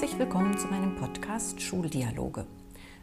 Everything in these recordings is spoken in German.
Herzlich willkommen zu meinem Podcast Schuldialoge.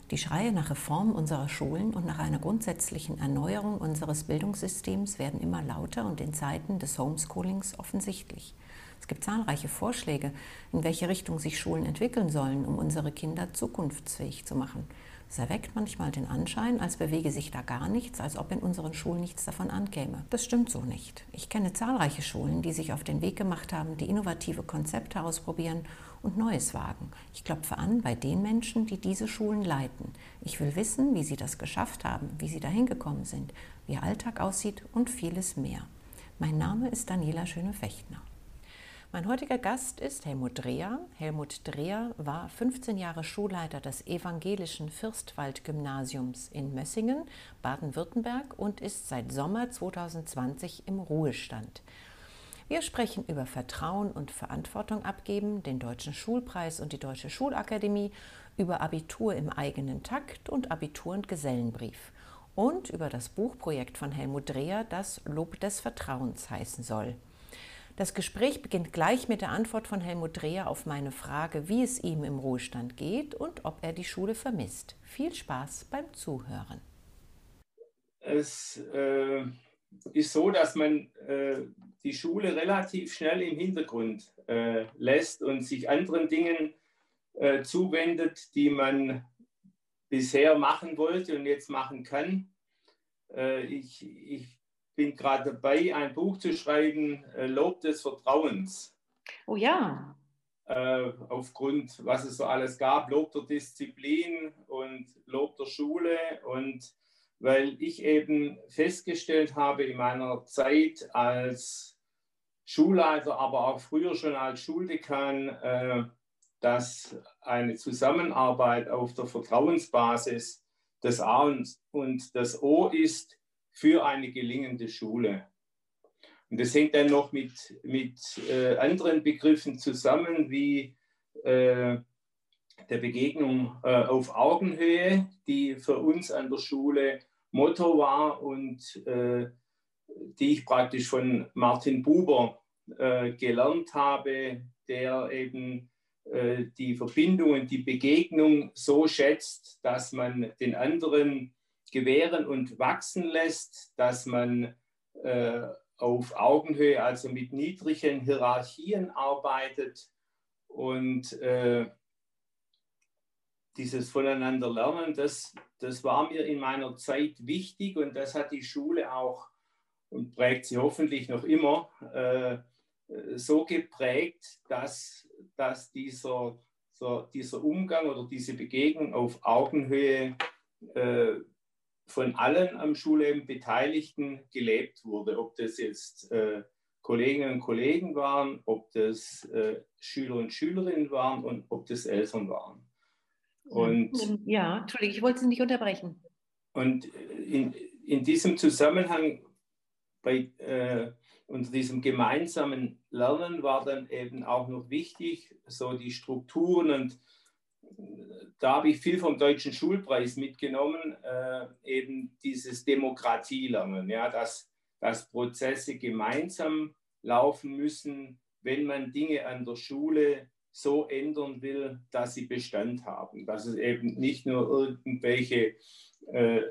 Die Schreie nach Reform unserer Schulen und nach einer grundsätzlichen Erneuerung unseres Bildungssystems werden immer lauter und in Zeiten des Homeschoolings offensichtlich. Es gibt zahlreiche Vorschläge, in welche Richtung sich Schulen entwickeln sollen, um unsere Kinder zukunftsfähig zu machen. Es erweckt manchmal den Anschein, als bewege sich da gar nichts, als ob in unseren Schulen nichts davon ankäme. Das stimmt so nicht. Ich kenne zahlreiche Schulen, die sich auf den Weg gemacht haben, die innovative Konzepte ausprobieren und Neues wagen. Ich klopfe an bei den Menschen, die diese Schulen leiten. Ich will wissen, wie sie das geschafft haben, wie sie dahin gekommen sind, wie ihr Alltag aussieht und vieles mehr. Mein Name ist Daniela Schöne-Fechtner. Mein heutiger Gast ist Helmut Dreher. Helmut Dreher war 15 Jahre Schulleiter des evangelischen Fürstwald-Gymnasiums in Mössingen, Baden-Württemberg und ist seit Sommer 2020 im Ruhestand. Wir sprechen über Vertrauen und Verantwortung abgeben, den Deutschen Schulpreis und die Deutsche Schulakademie, über Abitur im eigenen Takt und Abitur und Gesellenbrief und über das Buchprojekt von Helmut Dreher, das Lob des Vertrauens heißen soll. Das Gespräch beginnt gleich mit der Antwort von Helmut Dreher auf meine Frage, wie es ihm im Ruhestand geht und ob er die Schule vermisst. Viel Spaß beim Zuhören. Es äh, ist so, dass man äh, die Schule relativ schnell im Hintergrund äh, lässt und sich anderen Dingen äh, zuwendet, die man bisher machen wollte und jetzt machen kann. Äh, ich, ich bin gerade dabei, ein Buch zu schreiben, äh, Lob des Vertrauens. Oh ja. Äh, aufgrund, was es so alles gab, Lob der Disziplin und Lob der Schule. Und weil ich eben festgestellt habe in meiner Zeit als Schulleiter, aber auch früher schon als Schuldekan, äh, dass eine Zusammenarbeit auf der Vertrauensbasis das A und das O ist, für eine gelingende Schule. Und das hängt dann noch mit, mit äh, anderen Begriffen zusammen, wie äh, der Begegnung äh, auf Augenhöhe, die für uns an der Schule Motto war und äh, die ich praktisch von Martin Buber äh, gelernt habe, der eben äh, die Verbindung und die Begegnung so schätzt, dass man den anderen gewähren und wachsen lässt, dass man äh, auf Augenhöhe, also mit niedrigen Hierarchien arbeitet und äh, dieses Voneinander lernen, das, das war mir in meiner Zeit wichtig und das hat die Schule auch und prägt sie hoffentlich noch immer äh, so geprägt, dass, dass dieser, so, dieser Umgang oder diese Begegnung auf Augenhöhe äh, von allen am Schulleben Beteiligten gelebt wurde, ob das jetzt äh, Kolleginnen und Kollegen waren, ob das äh, Schüler und Schülerinnen waren und ob das Eltern waren. Und, ja, Entschuldigung, ich wollte Sie nicht unterbrechen. Und in, in diesem Zusammenhang, bei, äh, unter diesem gemeinsamen Lernen war dann eben auch noch wichtig, so die Strukturen und da habe ich viel vom Deutschen Schulpreis mitgenommen, äh, eben dieses Demokratielernen, ja, dass, dass Prozesse gemeinsam laufen müssen, wenn man Dinge an der Schule so ändern will, dass sie Bestand haben, dass es eben nicht nur irgendwelche äh,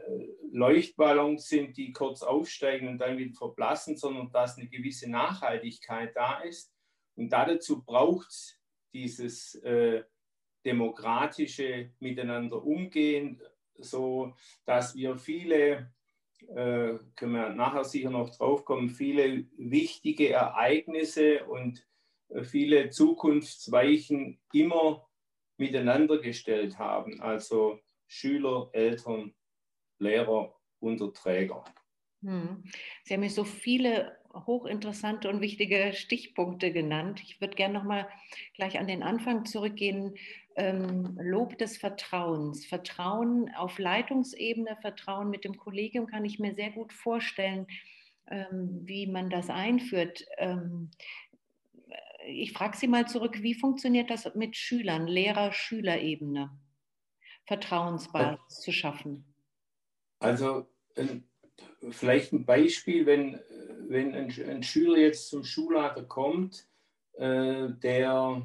Leuchtballons sind, die kurz aufsteigen und dann wieder verblassen, sondern dass eine gewisse Nachhaltigkeit da ist. Und dazu braucht es dieses äh, demokratische Miteinander umgehen, so dass wir viele, äh, können wir nachher sicher noch drauf kommen, viele wichtige Ereignisse und äh, viele Zukunftsweichen immer miteinander gestellt haben, also Schüler, Eltern, Lehrer und Träger. Hm. Sie haben mir so viele hochinteressante und wichtige Stichpunkte genannt. Ich würde gerne noch mal gleich an den Anfang zurückgehen. Ähm, Lob des Vertrauens, Vertrauen auf Leitungsebene, Vertrauen mit dem Kollegium kann ich mir sehr gut vorstellen, ähm, wie man das einführt. Ähm, ich frage Sie mal zurück, wie funktioniert das mit Schülern, Lehrer-Schüler-Ebene, Vertrauensbasis zu schaffen? Also vielleicht ein Beispiel, wenn, wenn ein, ein Schüler jetzt zum Schulleiter kommt, äh, der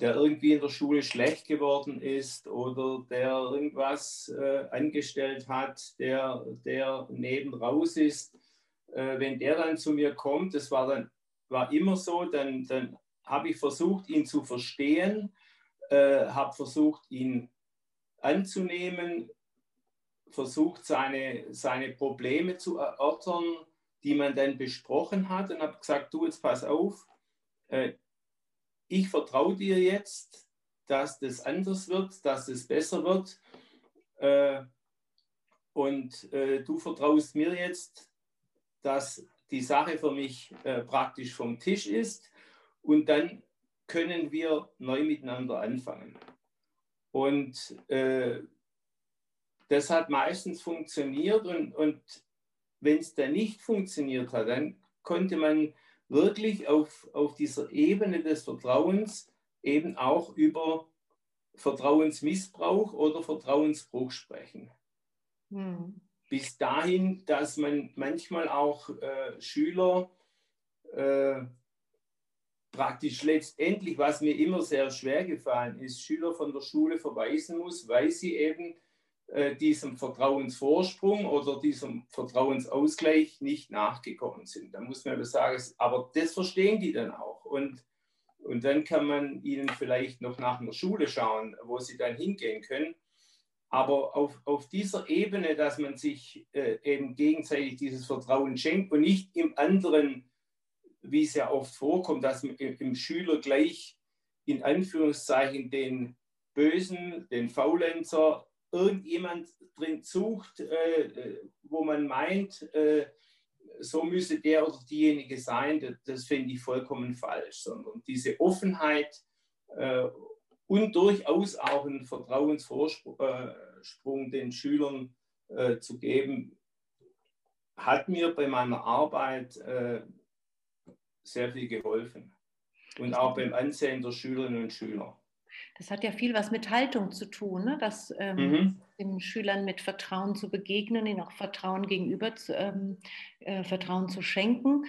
der irgendwie in der Schule schlecht geworden ist oder der irgendwas äh, angestellt hat, der, der neben raus ist, äh, wenn der dann zu mir kommt, das war dann war immer so, dann, dann habe ich versucht, ihn zu verstehen, äh, habe versucht, ihn anzunehmen, versucht, seine, seine Probleme zu erörtern, die man dann besprochen hat und habe gesagt, du jetzt pass auf, äh, ich vertraue dir jetzt, dass das anders wird, dass es besser wird. Äh, und äh, du vertraust mir jetzt, dass die Sache für mich äh, praktisch vom Tisch ist. Und dann können wir neu miteinander anfangen. Und äh, das hat meistens funktioniert. Und, und wenn es dann nicht funktioniert hat, dann konnte man wirklich auf, auf dieser Ebene des Vertrauens eben auch über Vertrauensmissbrauch oder Vertrauensbruch sprechen. Hm. Bis dahin, dass man manchmal auch äh, Schüler äh, praktisch letztendlich, was mir immer sehr schwer gefallen ist, Schüler von der Schule verweisen muss, weil sie eben äh, diesem Vertrauensvorsprung oder diesem Vertrauensausgleich nicht nachgekommen sind. Da muss man aber sagen, aber das verstehen die dann auch. Und, und dann kann man ihnen vielleicht noch nach einer Schule schauen, wo sie dann hingehen können. Aber auf, auf dieser Ebene, dass man sich äh, eben gegenseitig dieses Vertrauen schenkt und nicht im anderen, wie es ja oft vorkommt, dass man im Schüler gleich in Anführungszeichen den Bösen, den Faulenzer irgendjemand drin sucht, äh, äh, wo man meint, äh, so müsse der oder diejenige sein, das, das finde ich vollkommen falsch, sondern diese Offenheit äh, und durchaus auch einen Vertrauensvorsprung äh, den Schülern äh, zu geben, hat mir bei meiner Arbeit sehr viel geholfen und auch beim Ansehen der Schülerinnen und Schüler. Das hat ja viel was mit Haltung zu tun, ne? dass ähm, mhm. den Schülern mit Vertrauen zu begegnen, ihnen auch Vertrauen gegenüber zu, ähm, äh, Vertrauen zu schenken.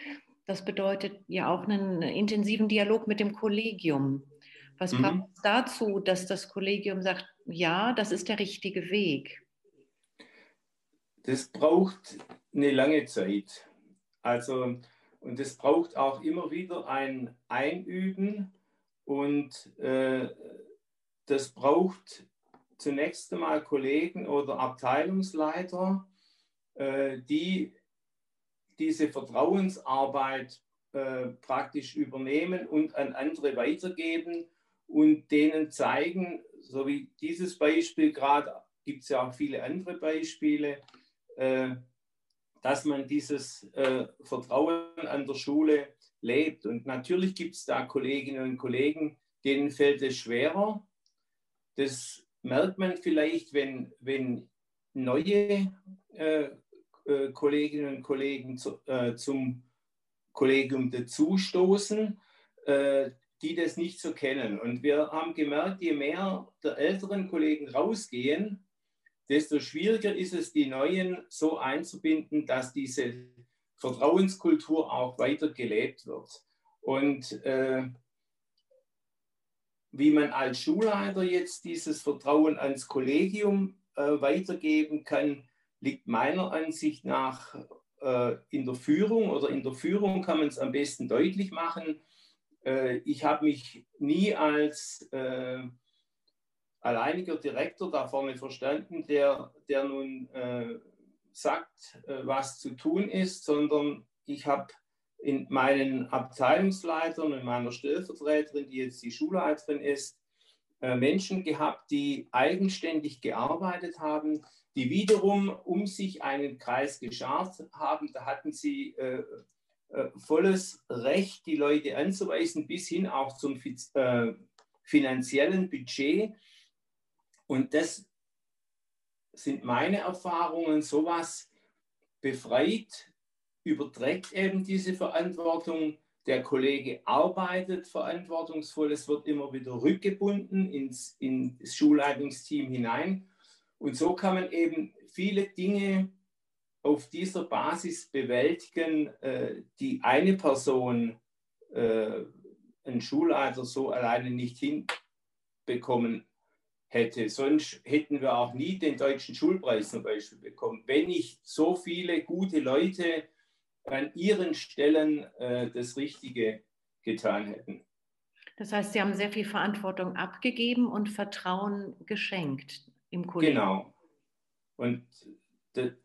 Das bedeutet ja auch einen intensiven Dialog mit dem Kollegium. Was mhm. braucht es dazu, dass das Kollegium sagt, ja, das ist der richtige Weg? Das braucht eine lange Zeit. Also, und es braucht auch immer wieder ein Einüben und äh, das braucht zunächst einmal Kollegen oder Abteilungsleiter, äh, die diese Vertrauensarbeit äh, praktisch übernehmen und an andere weitergeben und denen zeigen, so wie dieses Beispiel gerade, gibt es ja auch viele andere Beispiele, äh, dass man dieses Vertrauen an der Schule lebt. Und natürlich gibt es da Kolleginnen und Kollegen, denen fällt es schwerer. Das merkt man vielleicht, wenn, wenn neue äh, äh, Kolleginnen und Kollegen zu, äh, zum Kollegium dazustoßen, äh, die das nicht so kennen. Und wir haben gemerkt, je mehr der älteren Kollegen rausgehen, desto schwieriger ist es, die Neuen so einzubinden, dass diese Vertrauenskultur auch weiter gelebt wird. Und äh, wie man als Schulleiter jetzt dieses Vertrauen ans Kollegium äh, weitergeben kann, liegt meiner Ansicht nach äh, in der Führung oder in der Führung kann man es am besten deutlich machen. Äh, ich habe mich nie als äh, alleiniger Direktor da vorne verstanden, der, der nun äh, sagt, äh, was zu tun ist, sondern ich habe in meinen Abteilungsleitern und meiner Stellvertreterin, die jetzt die Schulleiterin ist, äh, Menschen gehabt, die eigenständig gearbeitet haben, die wiederum um sich einen Kreis geschart haben. Da hatten sie äh, äh, volles Recht, die Leute anzuweisen, bis hin auch zum finanziellen Budget. Und das sind meine Erfahrungen, sowas befreit, überträgt eben diese Verantwortung. Der Kollege arbeitet verantwortungsvoll, es wird immer wieder rückgebunden ins, ins Schulleitungsteam hinein. Und so kann man eben viele Dinge auf dieser Basis bewältigen, äh, die eine Person äh, ein Schulleiter so alleine nicht hinbekommen hätte. Sonst hätten wir auch nie den deutschen Schulpreis zum Beispiel bekommen. Wenn nicht so viele gute Leute an ihren Stellen äh, das Richtige getan hätten. Das heißt, Sie haben sehr viel Verantwortung abgegeben und Vertrauen geschenkt im Kollegen. Genau. Und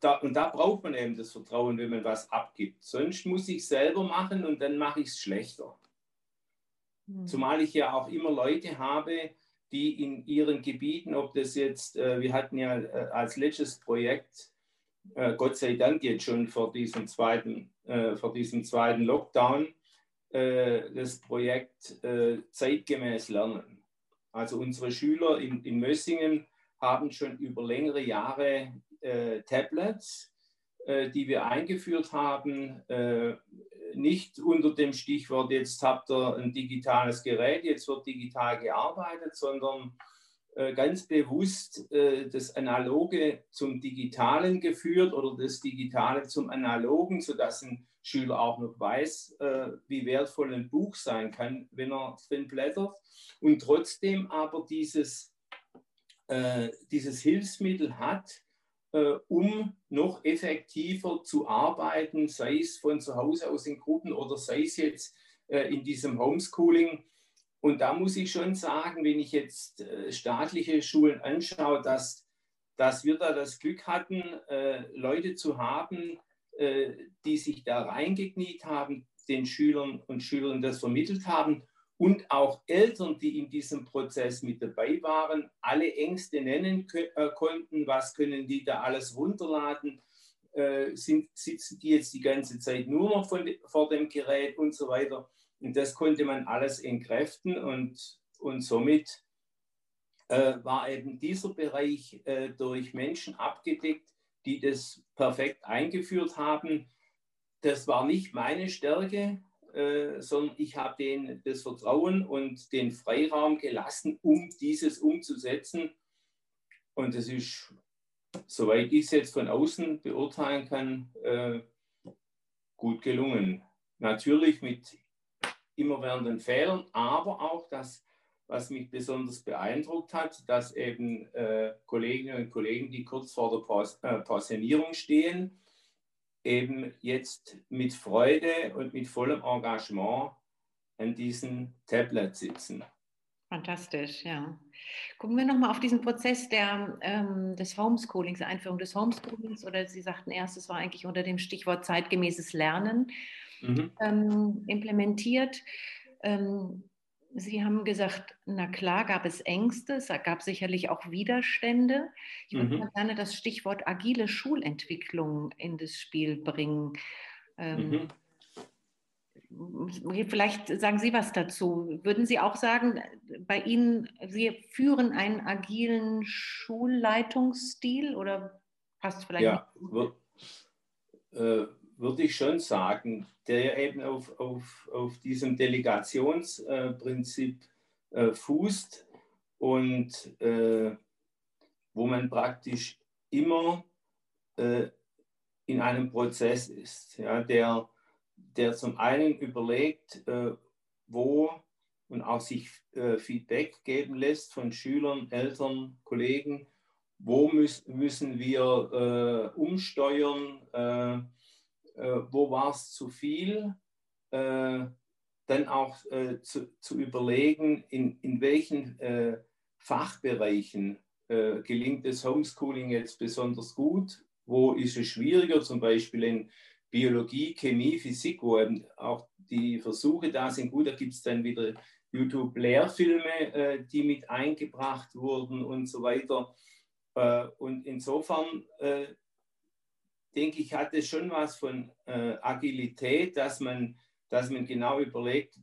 da, und da braucht man eben das Vertrauen, wenn man was abgibt. Sonst muss ich selber machen und dann mache ich es schlechter. Hm. Zumal ich ja auch immer Leute habe, die in ihren Gebieten, ob das jetzt, äh, wir hatten ja äh, als letztes Projekt, äh, Gott sei Dank jetzt schon vor diesem zweiten, äh, vor diesem zweiten Lockdown, äh, das Projekt äh, zeitgemäß lernen. Also unsere Schüler in, in Mössingen haben schon über längere Jahre Tablets, die wir eingeführt haben, nicht unter dem Stichwort, jetzt habt ihr ein digitales Gerät, jetzt wird digital gearbeitet, sondern äh, ganz bewusst äh, das Analoge zum Digitalen geführt oder das Digitale zum Analogen, sodass ein Schüler auch noch weiß, äh, wie wertvoll ein Buch sein kann, wenn er drin blättert. Und trotzdem aber dieses, dieses Hilfsmittel hat, äh, um noch effektiver zu arbeiten, sei es von zu Hause aus in Gruppen oder sei es jetzt äh, in diesem Homeschooling. Und da muss ich schon sagen, wenn ich jetzt äh, staatliche Schulen anschaue, dass, dass wir da das Glück hatten, äh, Leute zu haben, äh, die sich da reingekniet haben, den Schülern und Schülern das vermittelt haben und auch Eltern, die in diesem Prozess mit dabei waren, alle Ängste nennen äh, konnten, was können die da alles runterladen, äh, sind, sitzen die jetzt die ganze Zeit nur noch von, vor dem Gerät und so weiter. Und das konnte man alles entkräften und, und somit äh, war eben dieser Bereich äh, durch Menschen abgedeckt, die das perfekt eingeführt haben. Das war nicht meine Stärke, äh, sondern ich habe denen das Vertrauen und den Freiraum gelassen, um dieses umzusetzen. Und es ist, soweit ich es jetzt von außen beurteilen kann, äh, gut gelungen. Natürlich mit immerwährenden Fehlern, aber auch das, was mich besonders beeindruckt hat, dass eben äh, Kolleginnen und Kollegen, die kurz vor der Pos äh, Pensionierung stehen, eben jetzt mit Freude und mit vollem Engagement an diesen Tablet sitzen. Fantastisch, ja. Gucken wir nochmal auf diesen Prozess der, ähm, des Homeschoolings, Einführung des Homeschoolings oder Sie sagten erst, es war eigentlich unter dem Stichwort zeitgemäßes Lernen mhm. ähm, implementiert. Ähm, Sie haben gesagt, na klar gab es Ängste, es gab sicherlich auch Widerstände. Ich würde mhm. gerne das Stichwort agile Schulentwicklung in das Spiel bringen. Ähm, mhm. Vielleicht sagen Sie was dazu. Würden Sie auch sagen, bei Ihnen, Sie führen einen agilen Schulleitungsstil oder passt vielleicht ja, nicht? Äh, würde ich schon sagen, der eben auf, auf, auf diesem Delegationsprinzip äh, fußt und äh, wo man praktisch immer äh, in einem Prozess ist, ja, der, der zum einen überlegt, äh, wo und auch sich äh, Feedback geben lässt von Schülern, Eltern, Kollegen, wo müß, müssen wir äh, umsteuern, äh, wo war es zu viel, äh, dann auch äh, zu, zu, überlegen, in, in welchen Fachbereichen gelingt das Homeschooling jetzt besonders gut, wo ist es schwieriger, zum Beispiel in Biologie, Chemie, Physik, wo eben auch die Versuche da sind. Gut, da gibt es dann wieder YouTube-Lehrfilme, die mit eingebracht wurden und so weiter. und insofern denke ich, hat es schon was von äh, Agilität, dass man, dass man genau überlegt,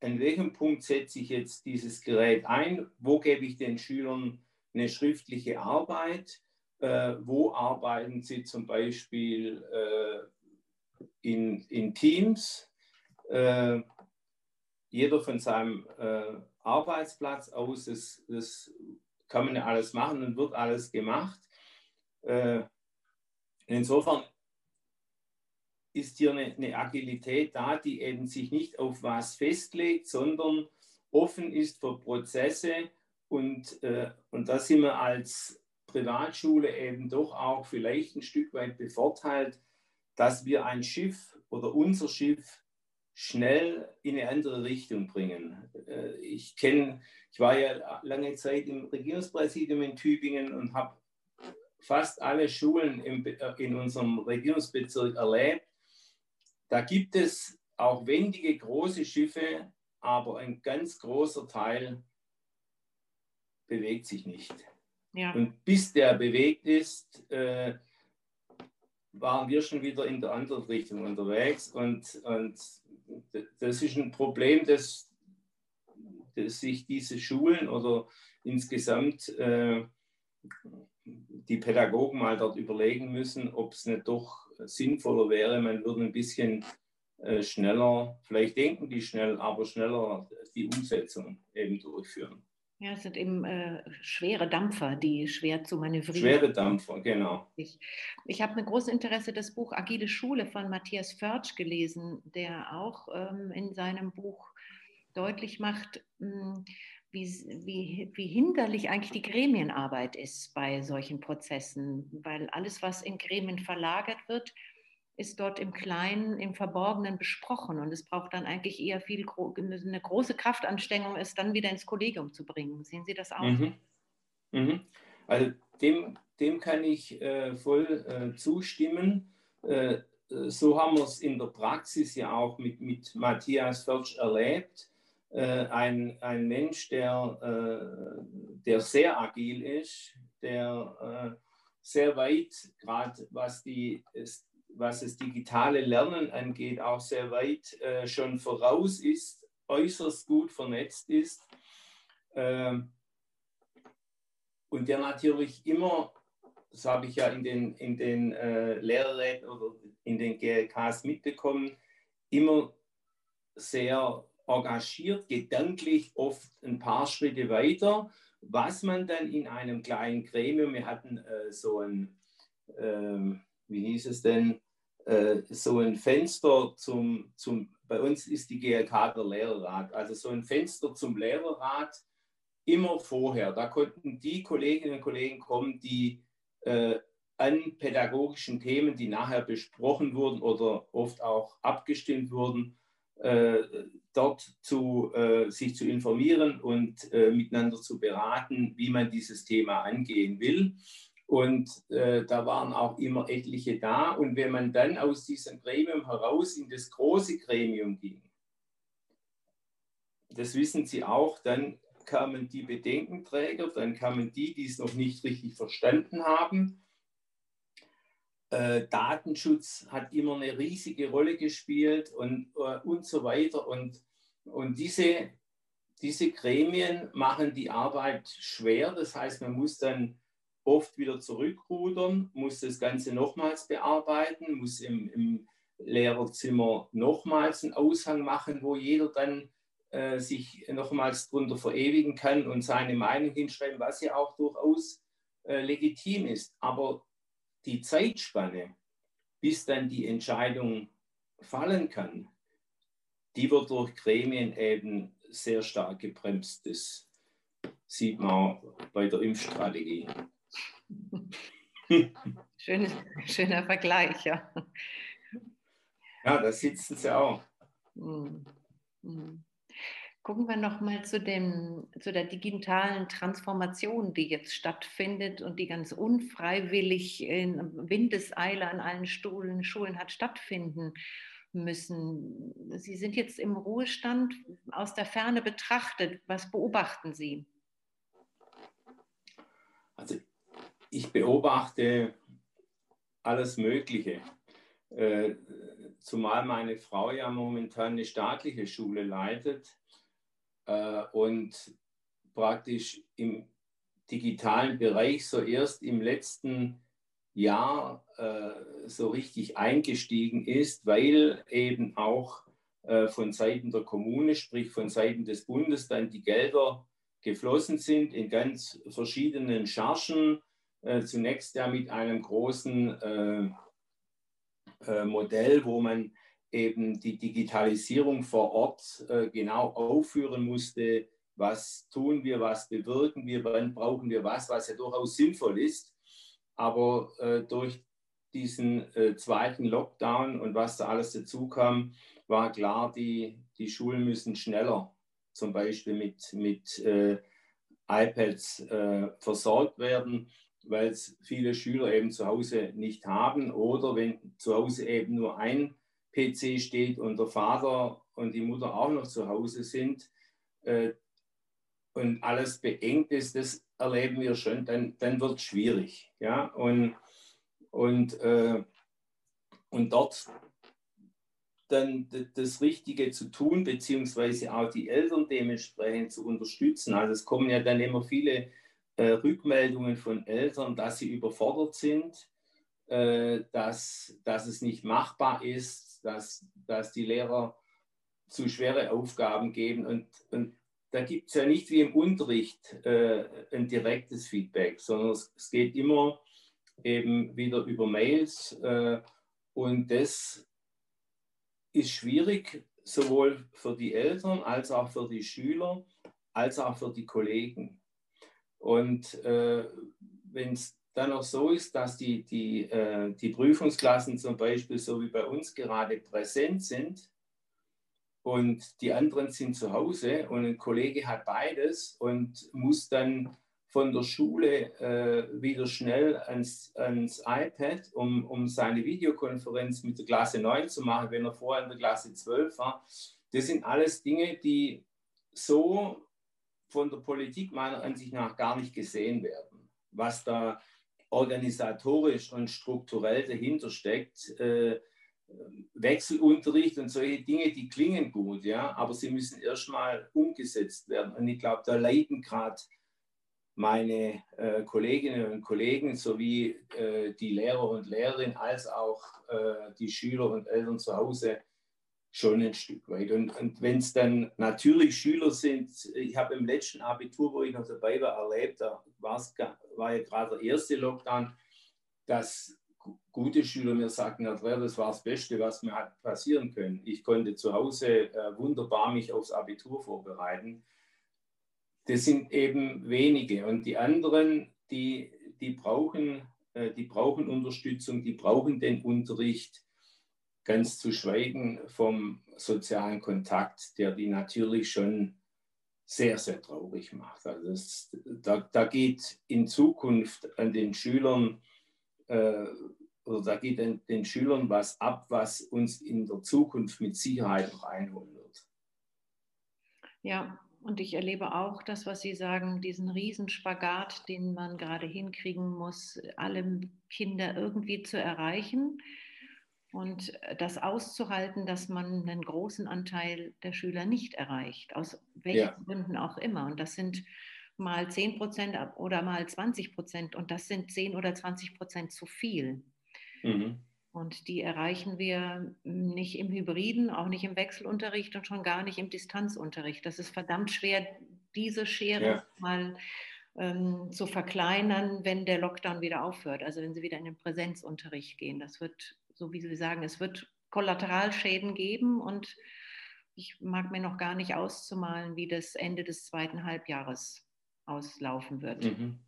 an welchem Punkt setze ich jetzt dieses Gerät ein, wo gebe ich den Schülern eine schriftliche Arbeit, äh, wo arbeiten sie zum Beispiel äh, in, in Teams, äh, jeder von seinem äh, Arbeitsplatz aus, das, das kann man ja alles machen und wird alles gemacht. Äh, Insofern ist hier eine, eine, Agilität da, die eben sich nicht auf was festlegt, sondern offen ist für Prozesse. Und, äh, und da sind wir als Privatschule eben doch auch vielleicht ein Stück weit bevorteilt, dass wir ein Schiff oder unser Schiff schnell in eine andere Richtung bringen. Äh, ich kenne, ich war ja lange Zeit im Regierungspräsidium in Tübingen und habe fast alle Schulen im, äh, in unserem Regierungsbezirk erlebt. Da gibt es auch wendige große Schiffe, aber ein ganz großer Teil bewegt sich nicht. Ja. Und bis der bewegt ist, äh, waren wir schon wieder in der anderen Richtung unterwegs. Und, und das ist ein Problem, dass, dass sich diese Schulen oder insgesamt äh, die Pädagogen mal dort überlegen müssen, ob es nicht doch sinnvoller wäre, man würde ein bisschen äh, schneller, vielleicht denken die schnell, aber schneller die Umsetzung eben durchführen. Ja, es sind eben äh, schwere Dampfer, die schwer zu manövrieren. Schwere Dampfer, genau. Ich, ich habe mit großem Interesse das Buch Agile Schule von Matthias Förtsch gelesen, der auch ähm, in seinem Buch deutlich macht, mh, hm, wie, wie, wie hinderlich eigentlich die Gremienarbeit ist bei solchen Prozessen, weil alles, was in Gremien verlagert wird, ist dort im Kleinen, im Verborgenen besprochen. Und es braucht dann eigentlich eher viel, eine große Kraftanstrengung, es dann wieder ins Kollegium zu bringen. Sehen Sie das auch? Mhm. Mhm. Also dem, dem kann ich äh, voll äh, zustimmen. Äh, so haben wir es in der Praxis ja auch mit, mit Matthias Förtsch erlebt. Äh, ein, ein Mensch, der, äh, der sehr agil ist, der äh, sehr weit, gerade was, was das digitale Lernen angeht, auch sehr weit schon voraus ist, äußerst gut vernetzt ist. Ähm, und der natürlich immer, das habe ich ja in den, in den Lehrräten oder in den GLKs mitbekommen, immer sehr engagiert, gedanklich oft ein paar Schritte weiter, was man dann in einem kleinen Gremium, wir hatten äh, so ein, äh, wie hieß es denn, äh, so ein Fenster zum, zum, bei uns ist die GLK der Lehrerrat, also so ein Fenster zum Lehrerrat immer vorher. Da konnten die Kolleginnen und Kollegen kommen, die äh, an pädagogischen Themen, die nachher besprochen wurden oder oft auch abgestimmt wurden, dort zu, äh, sich zu informieren und äh, miteinander zu beraten, wie man dieses Thema angehen will. Und äh, da waren auch immer etliche da. Und wenn man dann aus diesem Gremium heraus in das große Gremium ging, das wissen Sie auch, dann kamen die Bedenkenträger, dann kamen die, die es noch nicht richtig verstanden haben äh, Datenschutz hat immer eine riesige Rolle gespielt und, äh, und so weiter. Und, und diese, diese Gremien machen die Arbeit schwer. Das heißt, man muss dann oft wieder zurückrudern, muss das Ganze nochmals bearbeiten, muss im, im Lehrerzimmer nochmals einen Aushang machen, wo jeder dann äh, sich nochmals drunter verewigen kann und seine Meinung hinschreiben, was ja auch durchaus äh, legitim ist. Aber die Zeitspanne, bis dann die Entscheidung fallen kann, die wird durch Gremien eben sehr stark gebremst. Das sieht man bei der Impfstrategie. Schönes, schöner Vergleich, ja. Ja, da sitzen sie auch. Mm, mm. Gucken wir nochmal zu, zu der digitalen Transformation, die jetzt stattfindet und die ganz unfreiwillig in Windeseile an allen Stuhlen, Schulen hat stattfinden müssen. Sie sind jetzt im Ruhestand aus der Ferne betrachtet. Was beobachten Sie? Also ich beobachte alles Mögliche. Äh, zumal meine Frau ja momentan eine staatliche Schule leitet äh, und praktisch im digitalen Bereich so erst im letzten Jahr äh, so richtig eingestiegen ist, weil eben auch äh, von Seiten der Kommune, sprich von Seiten des Bundes, dann die Gelder geflossen sind in ganz verschiedenen Chargen. Äh, zunächst ja mit einem großen äh, äh, Modell, wo man eben die Digitalisierung vor Ort äh, genau aufführen musste, was tun wir, was bewirken wir, wann brauchen wir was, was ja durchaus sinnvoll ist. Aber äh, durch diesen äh, zweiten Lockdown und was da alles dazu kam, war klar, die, die Schulen müssen schneller zum Beispiel mit, mit äh, iPads äh, versorgt werden, weil es viele Schüler eben zu Hause nicht haben oder wenn zu Hause eben nur ein PC steht und der Vater und die Mutter auch noch zu Hause sind äh, und alles beengt ist, das erleben wir schon, dann, dann wird es schwierig. Ja? Und, und, äh, und dort dann das Richtige zu tun, beziehungsweise auch die Eltern dementsprechend zu unterstützen. Also es kommen ja dann immer viele äh, Rückmeldungen von Eltern, dass sie überfordert sind, äh, dass, dass es nicht machbar ist, dass, dass die Lehrer zu schwere Aufgaben geben. Und, und da gibt es ja nicht wie im Unterricht äh, ein direktes Feedback, sondern es, es, geht immer eben wieder über Mails. Äh, und das ist schwierig, sowohl für die Eltern als auch für die Schüler, als auch für die Kollegen. Und äh, wenn es dann auch so ist, dass die, die, äh, die Prüfungsklassen zum Beispiel so wie bei uns gerade präsent sind und die anderen sind zu Hause und ein Kollege hat beides und muss dann von der Schule äh, wieder schnell ans, ans iPad, um, um seine Videokonferenz mit der Klasse 9 zu machen, wenn er vorher in der Klasse 12 war. Das sind alles Dinge, die so von der Politik meiner Ansicht nach gar nicht gesehen werden. Was da organisatorisch und strukturell dahinter steckt, äh, Wechselunterricht und solche Dinge, die klingen gut, ja, aber sie müssen erstmal umgesetzt werden. Und ich glaube, da leiden gerade meine äh, Kolleginnen und Kollegen sowie äh, die Lehrer und Lehrerinnen als auch äh, die Schüler und Eltern zu Hause schon ein Stück weit. Und, und wenn es dann natürlich Schüler sind, ich habe im letzten Abitur, wo ich noch dabei war, erlebt, da war ja gerade der erste Lockdown, dass gute Schüler mir sagten, das war das Beste, was mir hat passieren können. Ich konnte zu Hause äh, wunderbar mich aufs Abitur vorbereiten das sind eben wenige. Und die anderen, die, die, brauchen, äh, die brauchen Unterstützung, die brauchen den Unterricht, ganz zu schweigen vom sozialen Kontakt, der die natürlich schon sehr, sehr traurig macht. Also das, da, da geht in Zukunft an den Schülern äh, oder da geht an den Schülern was ab, was uns in der Zukunft mit Sicherheit noch einholen wird. Ja, und ich erlebe auch das, was Sie sagen, diesen Riesenspagat, den man gerade hinkriegen muss, alle Kinder irgendwie zu erreichen und das auszuhalten, dass man einen großen Anteil der Schüler nicht erreicht, aus welchen ja. Gründen auch immer. Und das sind mal 10 Prozent oder mal 20 Prozent und das sind 10 oder 20 Prozent zu viel. Mhm. Und die erreichen wir nicht im Hybriden, auch nicht im Wechselunterricht und schon gar nicht im Distanzunterricht. Das ist verdammt schwer, diese Schere ja. mal ähm, zu verkleinern, wenn der Lockdown wieder aufhört. Also wenn sie wieder in den Präsenzunterricht gehen. Das wird, so wie Sie sagen, es wird Kollateralschäden geben und ich mag mir noch gar nicht auszumalen, wie das Ende des zweiten Halbjahres auslaufen wird. Mhm.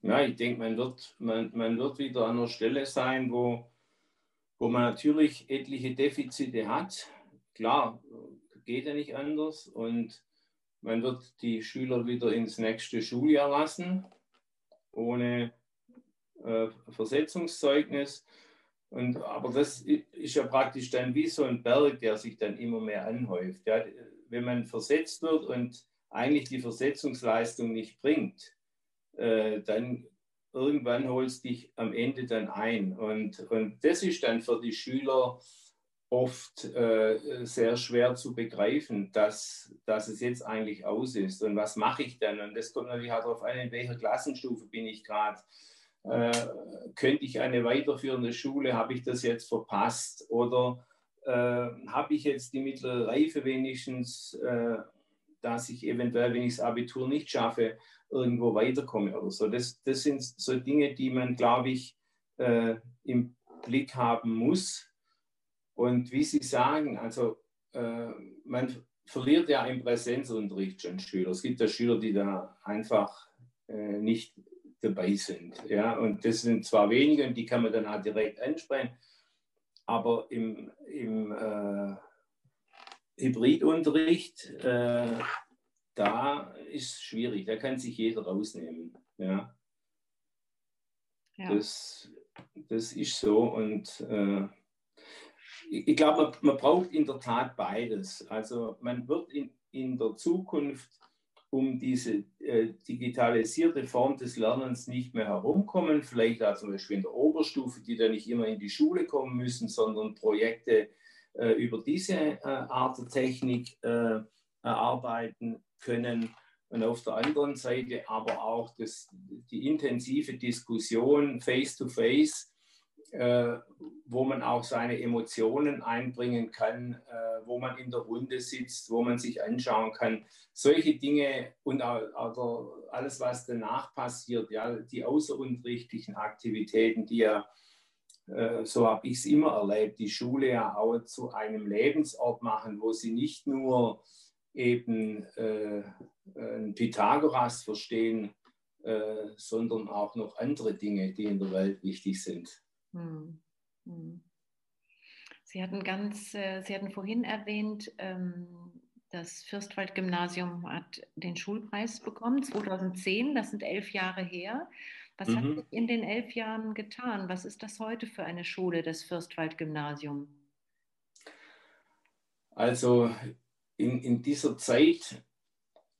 Ja, ich denke, man wird, man, man wird wieder an einer Stelle sein, wo, wo man natürlich etliche Defizite hat. Klar, geht ja nicht anders. Und man wird die Schüler wieder ins nächste Schuljahr lassen, ohne äh, Versetzungszeugnis. Und, aber das ist ja praktisch dann wie so ein Berg, der sich dann immer mehr anhäuft. Ja, wenn man versetzt wird und eigentlich die Versetzungsleistung nicht bringt, äh, dann irgendwann holst dich am Ende dann ein. Und, und das ist dann für die Schüler oft äh, sehr schwer zu begreifen, dass, dass es jetzt eigentlich aus ist. Und was mache ich dann? Und das kommt natürlich auch darauf an, in welcher Klassenstufe bin ich gerade. Äh, könnte ich eine weiterführende Schule, habe ich das jetzt verpasst? Oder äh, habe ich jetzt die mittlere Reife wenigstens, äh, dass ich eventuell, wenn ich das Abitur nicht schaffe, irgendwo weiterkomme oder so. Das, das sind so Dinge, die man, glaube ich, äh, im, Blick haben muss. Und wie Sie sagen, also äh, man verliert ja im Präsenzunterricht schon Schüler. Es gibt ja Schüler, die da einfach äh, nicht dabei sind. Ja? Und das sind zwar wenige und die kann man dann auch direkt ansprechen, aber im, im äh, Hybridunterricht, äh, da ist es schwierig, da kann sich jeder rausnehmen. Ja? ja. Das, das ist so und äh, ich glaube, man, man, braucht in der Tat beides. Also man wird in, in der Zukunft um diese äh, digitalisierte Form des Lernens nicht mehr herumkommen. Vielleicht auch zum Beispiel in der Oberstufe, die dann nicht immer in die Schule kommen müssen, sondern Projekte äh, über diese äh, Art der Technik äh, erarbeiten können. Und auf der anderen Seite aber auch das, die intensive Diskussion face-to-face, -face, äh, wo man auch seine Emotionen einbringen kann, äh, wo man in der Runde sitzt, wo man sich anschauen kann. Solche Dinge und auch, also alles, was danach passiert, ja, die außerunterrichtlichen Aktivitäten, die ja, äh, so habe ich es immer erlebt, die Schule ja auch zu einem Lebensort machen, wo sie nicht nur eben äh, Pythagoras verstehen, äh, sondern auch noch andere Dinge, die in der Welt wichtig sind. Hm. Hm. Sie hatten ganz, äh, Sie hatten vorhin erwähnt, ähm, das Fürstwald-Gymnasium hat den Schulpreis bekommen, 2010, das sind elf Jahre her. Was mhm. hat sich in den elf Jahren getan? Was ist das heute für eine Schule, das Fürstwald-Gymnasium? Also in, in dieser Zeit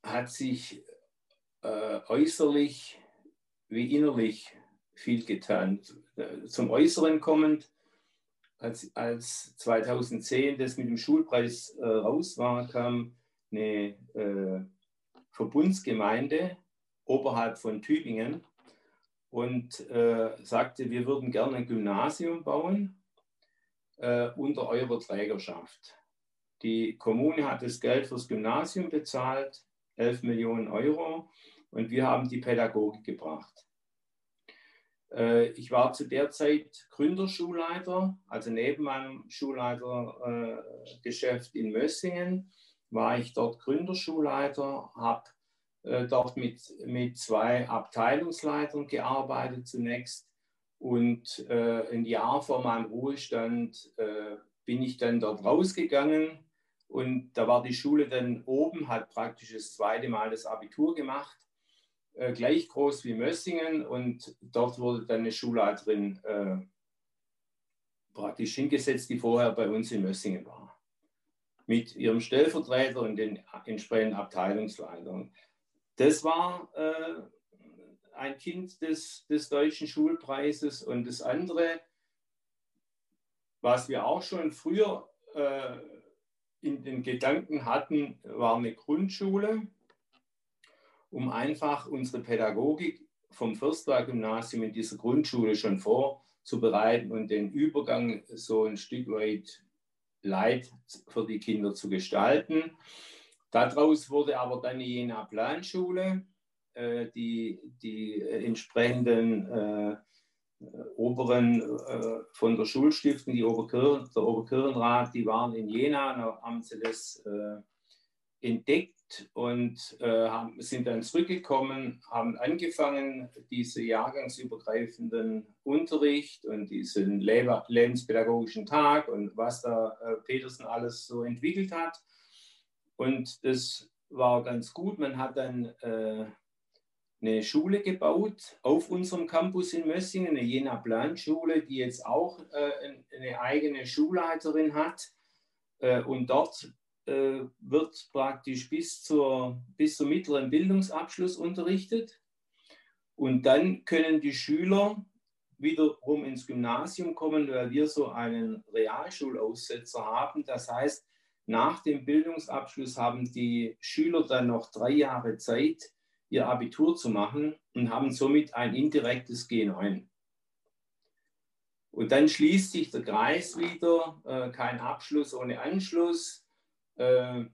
hat sich äh, äußerlich wie innerlich viel getan. Zum Äußeren kommend, als, als 2010 das mit dem Schulpreis äh, raus war, kam eine äh, Verbundsgemeinde oberhalb von Tübingen und äh, sagte, wir würden gerne ein Gymnasium bauen äh, unter eurer Trägerschaft. Die Kommune hat das Geld fürs Gymnasium bezahlt, 11 Millionen Euro, und wir haben die Pädagogik gebracht. Äh, ich war zu der Zeit Gründerschulleiter, also neben meinem Schulleitergeschäft in Mössingen war ich dort Gründerschulleiter, habe äh, dort mit, mit zwei Abteilungsleitern gearbeitet zunächst und äh, ein Jahr vor meinem Ruhestand bin ich dann dort rausgegangen und da war die Schule dann oben, hat praktisch das zweite Mal das Abitur gemacht, äh, gleich groß wie Mössingen. Und dort wurde dann eine Schulleiterin äh, praktisch hingesetzt, die vorher bei uns in Mössingen war. Mit ihrem Stellvertreter und den entsprechenden Abteilungsleitern. Das war äh, ein Kind des, des deutschen Schulpreises. Und das andere, was wir auch schon früher äh, in den Gedanken hatten, war eine Grundschule, um einfach unsere Pädagogik vom Fürstwag-Gymnasium in dieser Grundschule schon vorzubereiten und den Übergang so ein Stück weit leid für die Kinder zu gestalten. Daraus wurde aber dann die Jena Planschule, äh, die, die entsprechenden äh, Oberen äh, von der Schulstiftung, die Oberkirchen, der Oberkirchenrat, die waren in Jena, da haben sie das äh, und äh, haben, sind dann zurückgekommen, haben angefangen, diese jahrgangsübergreifenden Unterricht und diesen lebenspädagogischen Tag und was da äh, Petersen alles so entwickelt hat. Und das war ganz gut. Man hat dann äh, eine Schule gebaut auf unserem Campus in Mössingen, eine Jena Planschule, die jetzt auch äh, eine eigene Schulleiterin hat. Äh, und dort äh, wird praktisch bis, zur, bis zum mittleren Bildungsabschluss unterrichtet. Und dann können die Schüler wiederum ins Gymnasium kommen, weil wir so einen Realschulaussetzer haben. Das heißt, nach dem Bildungsabschluss haben die Schüler dann noch drei Jahre Zeit, ihr Abitur zu machen und haben somit ein indirektes G9. Und dann schließt sich der Kreis wieder, äh, kein Abschluss ohne Anschluss. Äh,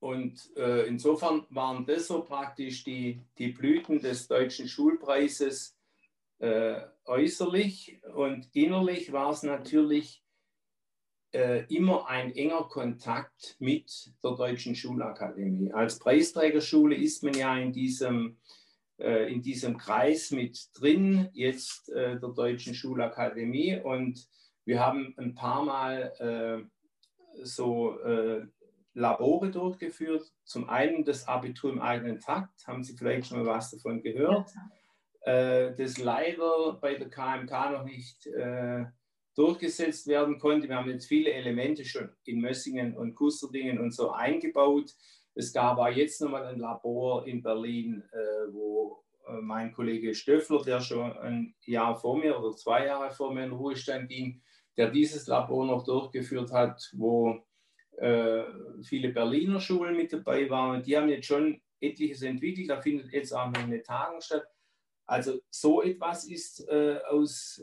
und äh, insofern waren das so praktisch die, die Blüten des deutschen Schulpreises äh, äußerlich und innerlich war es natürlich immer ein enger Kontakt mit der Deutschen Schulakademie. Als Preisträgerschule ist man ja in diesem, in diesem Kreis mit drin, jetzt äh, der Deutschen Schulakademie. Und wir haben ein paar Mal so äh, Labore durchgeführt. Zum einen das Abitur im eigenen Takt, haben Sie vielleicht schon mal was davon gehört. Ja. Äh, das leider bei der KMK noch nicht durchgesetzt werden konnte. Wir haben jetzt viele Elemente schon in Mössingen und Kusterdingen und so eingebaut. Es gab auch jetzt nochmal ein Labor in Berlin, äh, wo äh, mein Kollege Stöffler, der schon ein Jahr vor mir oder zwei Jahre vor mir in Ruhestand ging, der dieses Labor noch durchgeführt hat, wo äh, viele Berliner Schulen mit dabei waren. Die haben jetzt schon etliches entwickelt. Da findet jetzt auch noch eine Tagung statt. Also so etwas ist äh, aus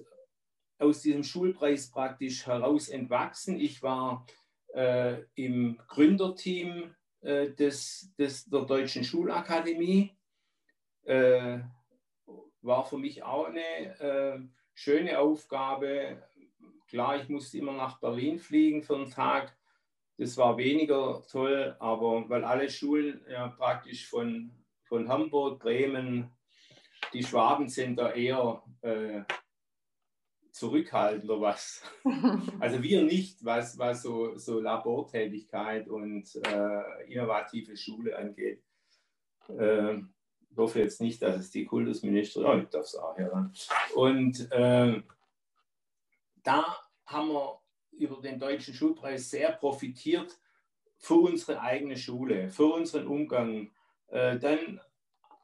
aus diesem Schulpreis praktisch heraus entwachsen. Ich war äh, im Gründerteam äh, des, des, der Deutschen Schulakademie. Äh, war für mich auch eine äh, schöne Aufgabe. Klar, ich musste immer nach Berlin fliegen für einen Tag. Das war weniger toll, aber weil alle Schulen ja praktisch von, von Hamburg, Bremen, die Schwaben sind da eher äh, zurückhaltend oder was. Also wir nicht, was, was so, so Labortätigkeit und äh, innovative Schule angeht. Äh, ich hoffe jetzt nicht, dass es die Kultusministerin, oh, ich darf es auch hören. Und äh, da haben wir über den Deutschen Schulpreis sehr profitiert für unsere eigene Schule, für unseren Umgang. Äh, dann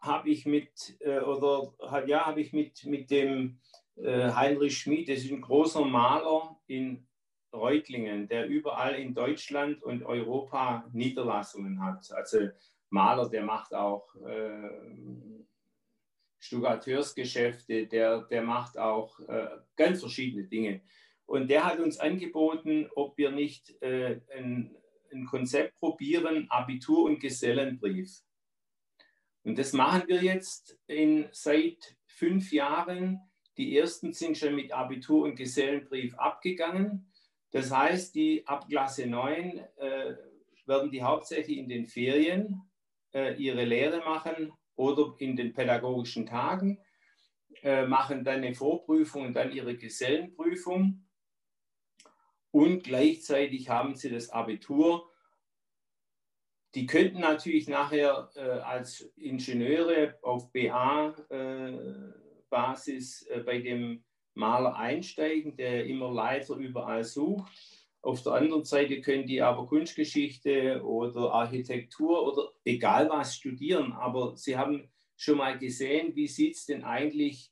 habe ich mit, äh, oder ja, habe ich mit, mit dem äh, Heinrich Schmid, das ist ein großer Maler in Reutlingen, der überall in Deutschland und Europa Niederlassungen hat. Also Maler, der macht auch Stucateursgeschäfte, der, der macht auch äh, ganz verschiedene Dinge. Und der hat uns angeboten, ob wir nicht äh, ein, ein Konzept probieren, Abitur und Gesellenbrief. Und das machen wir jetzt in, seit fünf Jahren die ersten sind schon mit Abitur und Gesellenbrief abgegangen. Das heißt, die ab Klasse 9 äh, werden die hauptsächlich in den Ferien äh, ihre Lehre machen oder in den pädagogischen Tagen, äh, machen dann eine Vorprüfung und dann ihre Gesellenprüfung. Und gleichzeitig haben sie das Abitur. Die könnten natürlich nachher äh, als Ingenieure auf BA äh, äh, bei dem Maler einsteigen, der immer Leiter überall sucht. Auf der anderen Seite können die aber Kunstgeschichte oder Architektur oder egal was studieren, aber sie haben schon mal gesehen, wie sieht es denn eigentlich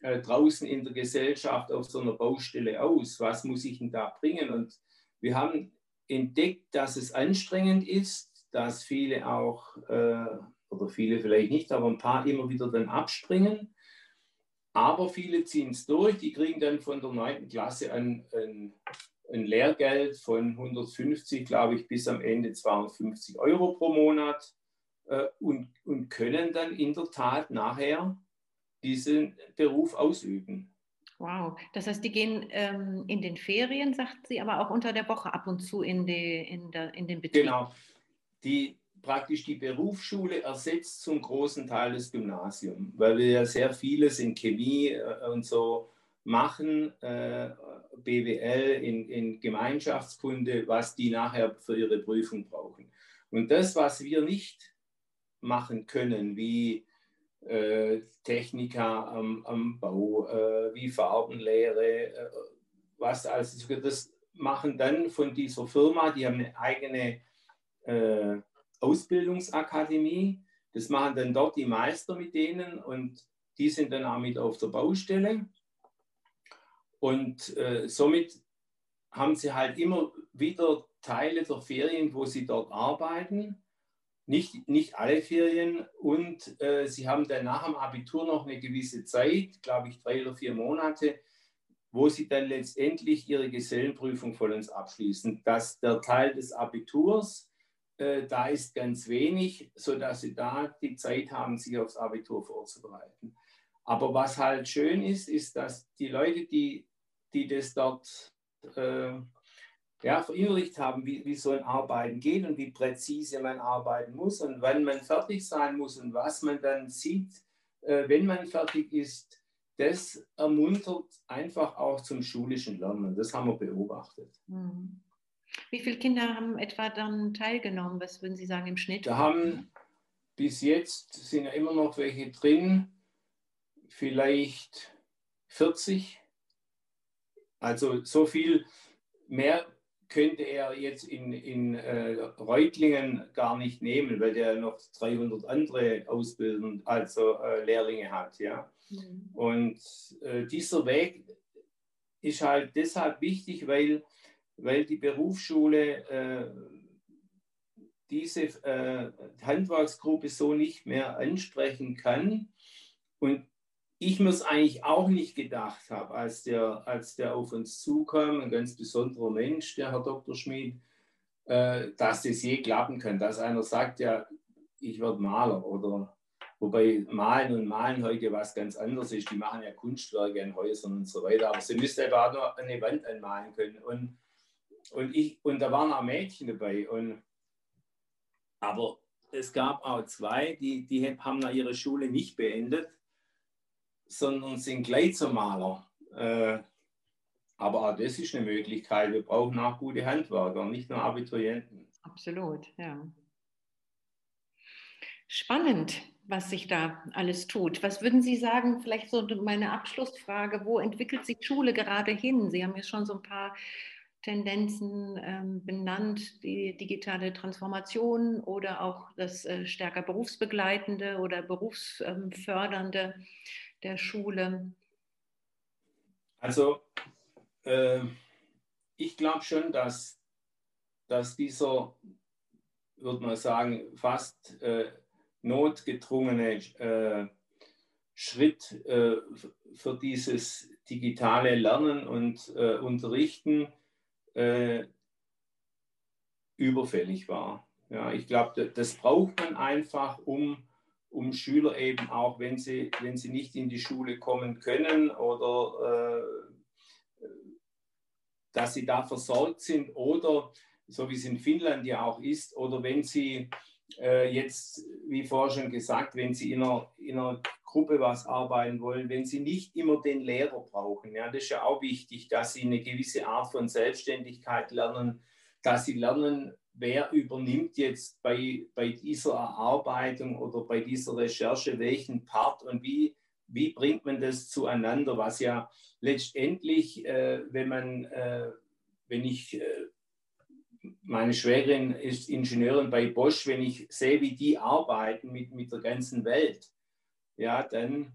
äh, draußen in der Gesellschaft auf so einer Baustelle aus? Was muss ich denn da bringen? Und wir haben entdeckt, dass es anstrengend ist, dass viele auch, äh, oder viele vielleicht nicht, aber ein paar immer wieder dann abspringen aber viele ziehen es durch, die kriegen dann von der 9. Klasse ein, ein, ein Lehrgeld von 150, glaube ich, bis am Ende 250 Euro pro Monat äh, und, und können dann in der Tat nachher diesen Beruf ausüben. Wow, das heißt, die gehen ähm, in den Ferien, sagt sie, aber auch unter der Woche ab und zu in, die, in, der, in den Betrieb. Genau. Die, praktisch die Berufsschule ersetzt zum großen Teil das Gymnasium, weil wir ja sehr vieles in Chemie äh, und so machen, äh, BWL in, in Gemeinschaftskunde, was die nachher für ihre Prüfung brauchen. Und das, was wir nicht machen können, wie äh, Techniker am, am Bau, äh, wie Farbenlehre, äh, was also das machen dann von dieser Firma, die haben eine eigene äh, Ausbildungsakademie. Das machen dann dort die Meister mit denen und die sind dann auch mit auf der Baustelle. Und äh, somit haben sie halt immer wieder Teile der Ferien, wo sie dort arbeiten. Nicht, nicht alle Ferien. Und äh, sie haben dann nach dem Abitur noch eine gewisse Zeit, glaube ich drei oder vier Monate, wo sie dann letztendlich ihre Gesellenprüfung vollends abschließen. Dass der Teil des Abiturs äh, da ist ganz wenig, sodass sie da die Zeit haben, sich aufs Abitur vorzubereiten. Aber was halt schön ist, ist, dass die Leute, die, die das dort äh, ja, verinnerlicht haben, wie, wie so ein Arbeiten geht und wie präzise man arbeiten muss und wann man fertig sein muss und was man dann sieht, äh, wenn man fertig ist, das ermuntert einfach auch zum schulischen Lernen. Das haben wir beobachtet. Mhm. Wie viele Kinder haben etwa dann teilgenommen? Was würden Sie sagen im Schnitt? Da haben bis jetzt sind ja immer noch welche drin, vielleicht 40. Also so viel mehr könnte er jetzt in, in äh, Reutlingen gar nicht nehmen, weil der noch 300 andere Ausbildungen, also äh, Lehrlinge hat. Ja? Mhm. Und äh, dieser Weg ist halt deshalb wichtig, weil, weil die Berufsschule äh, diese äh, Handwerksgruppe so nicht mehr ansprechen kann. Und ich mir es eigentlich auch nicht gedacht habe, als der, als der auf uns zukam, ein ganz besonderer Mensch, der Herr Dr. Schmid, äh, dass das je klappen kann, dass einer sagt, ja, ich werde Maler oder wobei Malen und Malen heute was ganz anderes ist. Die machen ja Kunstwerke in Häusern und so weiter, aber sie müsste einfach nur eine Wand anmalen können. Und, und, ich, und da waren auch Mädchen dabei. Und, aber es gab auch zwei, die, die haben ihre Schule nicht beendet sondern sind gleich. Äh, aber auch das ist eine Möglichkeit. Wir brauchen auch gute Handwerker, nicht nur Abiturienten. Absolut, ja. Spannend, was sich da alles tut. Was würden Sie sagen, vielleicht so meine Abschlussfrage, wo entwickelt sich Schule gerade hin? Sie haben ja schon so ein paar Tendenzen ähm, benannt, die digitale Transformation oder auch das äh, stärker berufsbegleitende oder berufsfördernde. Ähm, der Schule? Also äh, ich glaube schon, dass, dass dieser, würde man sagen, fast äh, notgedrungene äh, Schritt äh, für dieses digitale Lernen und äh, Unterrichten äh, überfällig war. Ja, ich glaube, das braucht man einfach, um um Schüler eben auch, wenn sie, wenn sie nicht in die Schule kommen können oder äh, dass sie da versorgt sind oder so wie es in Finnland ja auch ist, oder wenn sie äh, jetzt, wie vorher schon gesagt, wenn sie in einer, in einer Gruppe was arbeiten wollen, wenn sie nicht immer den Lehrer brauchen. Ja, das ist ja auch wichtig, dass sie eine gewisse Art von Selbstständigkeit lernen, dass sie lernen, wer übernimmt jetzt bei, bei dieser Erarbeitung oder bei dieser Recherche welchen Part und wie, wie bringt man das zueinander, was ja letztendlich, äh, wenn man, äh, wenn ich, äh, meine Schwägerin ist Ingenieurin bei Bosch, wenn ich sehe, wie die arbeiten mit, mit der ganzen Welt, ja, dann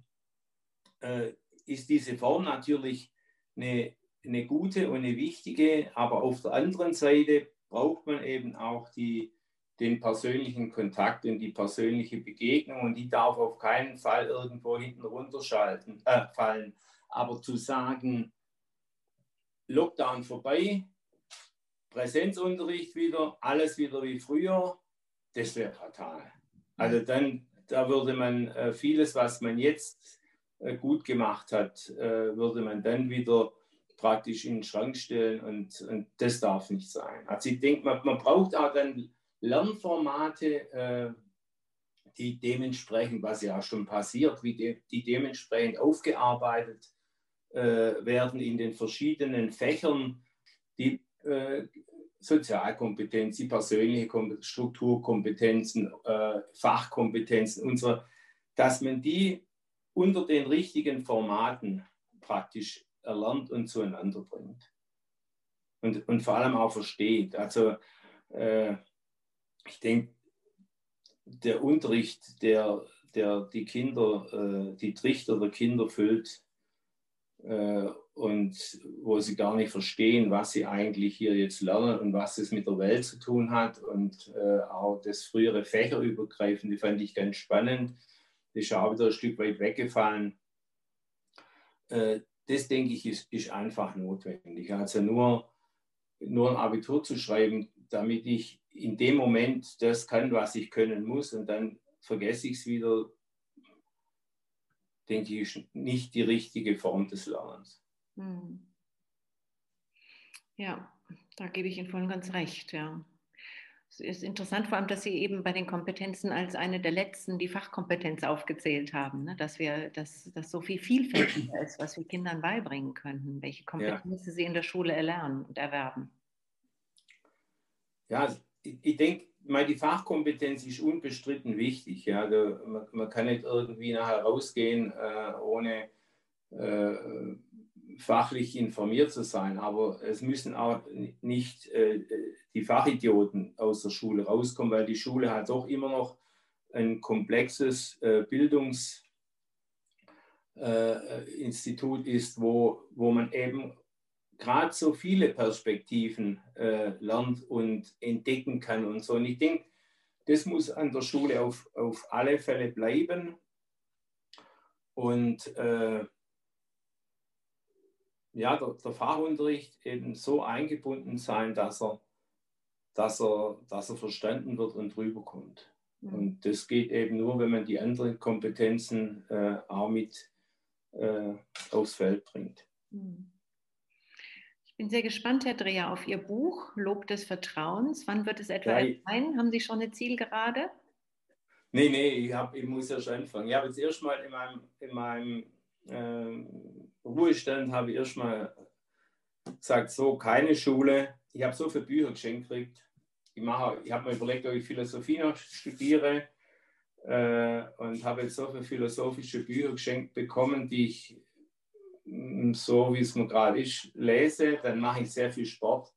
äh, ist diese Form natürlich eine, eine gute und eine wichtige, aber auf der anderen Seite braucht man eben auch die, den persönlichen Kontakt und die persönliche Begegnung und die darf auf keinen Fall irgendwo hinten runterschalten, äh, fallen. Aber zu sagen, Lockdown vorbei, Präsenzunterricht wieder, alles wieder wie früher, das wäre fatal. Also dann, da würde man äh, vieles, was man jetzt äh, gut gemacht hat, äh, würde man dann wieder praktisch in den Schrank stellen und, und das darf nicht sein. Also ich denke, man, man braucht auch dann Lernformate, äh, die dementsprechend, was ja schon passiert, wie de, die dementsprechend aufgearbeitet äh, werden in den verschiedenen Fächern, die äh, Sozialkompetenz, die persönliche Strukturkompetenzen, äh, Fachkompetenzen und so, dass man die unter den richtigen Formaten praktisch erlernt und zueinander bringt. Und, und vor allem auch versteht. Also äh, ich denke, der Unterricht, der, der die Kinder, äh, die Trichter der Kinder füllt äh, und wo sie gar nicht verstehen, was sie eigentlich hier jetzt lernen und was es mit der Welt zu tun hat und äh, auch das frühere Fächerübergreifende fand ich ganz spannend. Das ist auch wieder ein Stück weit weggefallen. Das denke ich, ist, ist einfach notwendig. Also nur, nur ein Abitur zu schreiben, damit ich in dem Moment das kann, was ich können muss und dann vergesse ich es wieder, denke ich, ist nicht die richtige Form des Lernens. Hm. Ja, da gebe ich Ihnen voll und ganz recht, ja. Es ist interessant vor allem, dass Sie eben bei den Kompetenzen als eine der letzten die Fachkompetenz aufgezählt haben, ne? dass wir, dass das so viel vielfältiger ist, was wir Kindern beibringen könnten, welche Kompetenzen ja. sie in der Schule erlernen und erwerben. Ja, ich, ich denke, die Fachkompetenz ist unbestritten wichtig. Ja, da, man, man, kann nicht irgendwie nachher rausgehen, äh, ohne äh, fachlich informiert zu sein. Aber es müssen auch nicht äh, die Fachidioten aus der Schule rauskommen, weil die Schule halt doch immer noch ein komplexes äh, Bildungsinstitut äh, ist, wo, wo man eben gerade so viele Perspektiven äh, lernt und entdecken kann und so. Und ich denke, das muss an der Schule auf, auf alle Fälle bleiben. Und äh, ja, der, der, Fachunterricht eben so eingebunden sein, dass er, dass er, dass er verstanden wird und rüberkommt. Mhm. Und das geht eben nur, wenn man die anderen Kompetenzen äh, auch mit äh, aufs Feld bringt. Mhm. Ich bin sehr gespannt, Herr Dreher, auf Ihr Buch Lob des Vertrauens. Wann wird es etwa ja, erscheinen? Haben Sie schon eine Zielgerade? Nee, nee, ich, hab, ich muss erst anfangen. Ich habe jetzt erstmal in meinem, in meinem Ruhestand habe ich erstmal gesagt, so keine Schule. Ich habe so viele Bücher geschenkt gekriegt. Ich, ich habe mir überlegt, ob ich Philosophie noch studiere äh, und habe jetzt so viele philosophische Bücher geschenkt bekommen, die ich mm, so wie es mir gerade ist, lese. Dann mache ich sehr viel Sport.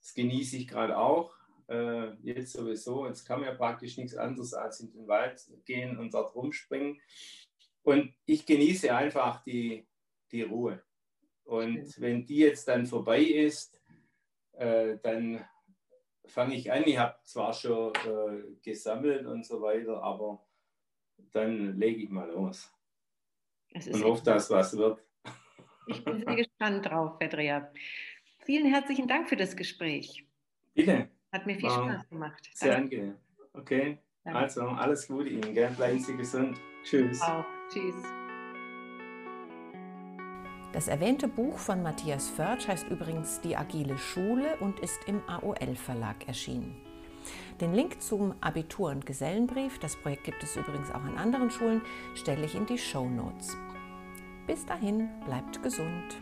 Das genieße ich gerade auch. Äh, jetzt sowieso. Jetzt kann man ja praktisch nichts anderes als in den Wald gehen und dort rumspringen. Und ich genieße einfach die, die Ruhe. Und wenn die jetzt dann vorbei ist, äh, dann fange ich an. Ich habe zwar schon äh, gesammelt und so weiter, aber dann lege ich mal los. und hoffe, dass was wird. Ich bin sehr gespannt drauf, Pedria. Vielen herzlichen Dank für das Gespräch. Bitte. Hat mir viel War Spaß gemacht. Sehr angenehm. Okay. Danke. Also, alles Gute Ihnen. Gell? Bleiben Sie gesund. Tschüss. Auch. Tschüss. Das erwähnte Buch von Matthias Förtsch heißt übrigens Die agile Schule und ist im AOL Verlag erschienen. Den Link zum Abitur- und Gesellenbrief, das Projekt gibt es übrigens auch an anderen Schulen, stelle ich in die Show Notes. Bis dahin, bleibt gesund.